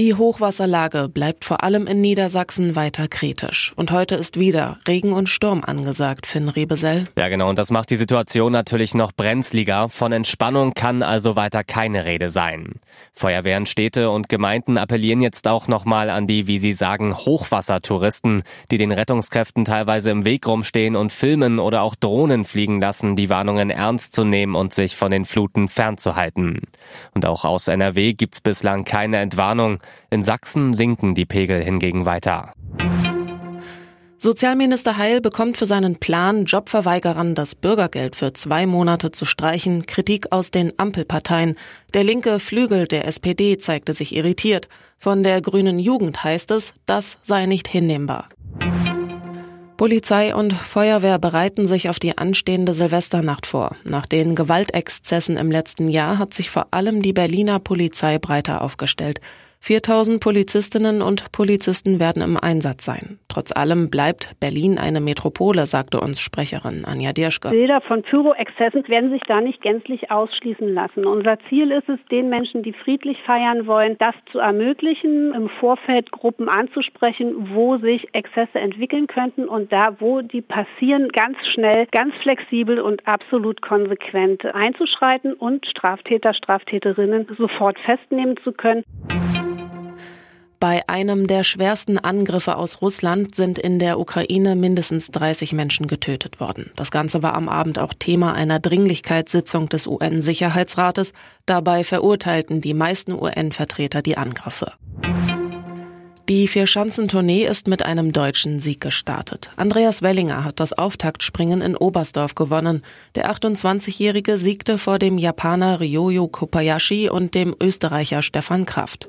Die Hochwasserlage bleibt vor allem in Niedersachsen weiter kritisch. Und heute ist wieder Regen und Sturm angesagt, Finn Rebesell. Ja, genau. Und das macht die Situation natürlich noch brenzliger. Von Entspannung kann also weiter keine Rede sein. Feuerwehren, Städte und Gemeinden appellieren jetzt auch nochmal an die, wie sie sagen, Hochwassertouristen, die den Rettungskräften teilweise im Weg rumstehen und filmen oder auch Drohnen fliegen lassen, die Warnungen ernst zu nehmen und sich von den Fluten fernzuhalten. Und auch aus NRW gibt's bislang keine Entwarnung. In Sachsen sinken die Pegel hingegen weiter. Sozialminister Heil bekommt für seinen Plan, Jobverweigerern das Bürgergeld für zwei Monate zu streichen, Kritik aus den Ampelparteien. Der linke Flügel der SPD zeigte sich irritiert. Von der grünen Jugend heißt es, das sei nicht hinnehmbar. Polizei und Feuerwehr bereiten sich auf die anstehende Silvesternacht vor. Nach den Gewaltexzessen im letzten Jahr hat sich vor allem die Berliner Polizei breiter aufgestellt. 4000 Polizistinnen und Polizisten werden im Einsatz sein. Trotz allem bleibt Berlin eine Metropole, sagte uns Sprecherin Anja Dirschke. Bilder von Pyro-Exzessen werden sich da nicht gänzlich ausschließen lassen. Unser Ziel ist es, den Menschen, die friedlich feiern wollen, das zu ermöglichen, im Vorfeld Gruppen anzusprechen, wo sich Exzesse entwickeln könnten und da, wo die passieren, ganz schnell, ganz flexibel und absolut konsequent einzuschreiten und Straftäter, Straftäterinnen sofort festnehmen zu können. Bei einem der schwersten Angriffe aus Russland sind in der Ukraine mindestens 30 Menschen getötet worden. Das Ganze war am Abend auch Thema einer Dringlichkeitssitzung des UN-Sicherheitsrates. Dabei verurteilten die meisten UN-Vertreter die Angriffe. Die Vierschanzentournee ist mit einem deutschen Sieg gestartet. Andreas Wellinger hat das Auftaktspringen in Oberstdorf gewonnen. Der 28-Jährige siegte vor dem Japaner Ryoyo Kobayashi und dem Österreicher Stefan Kraft.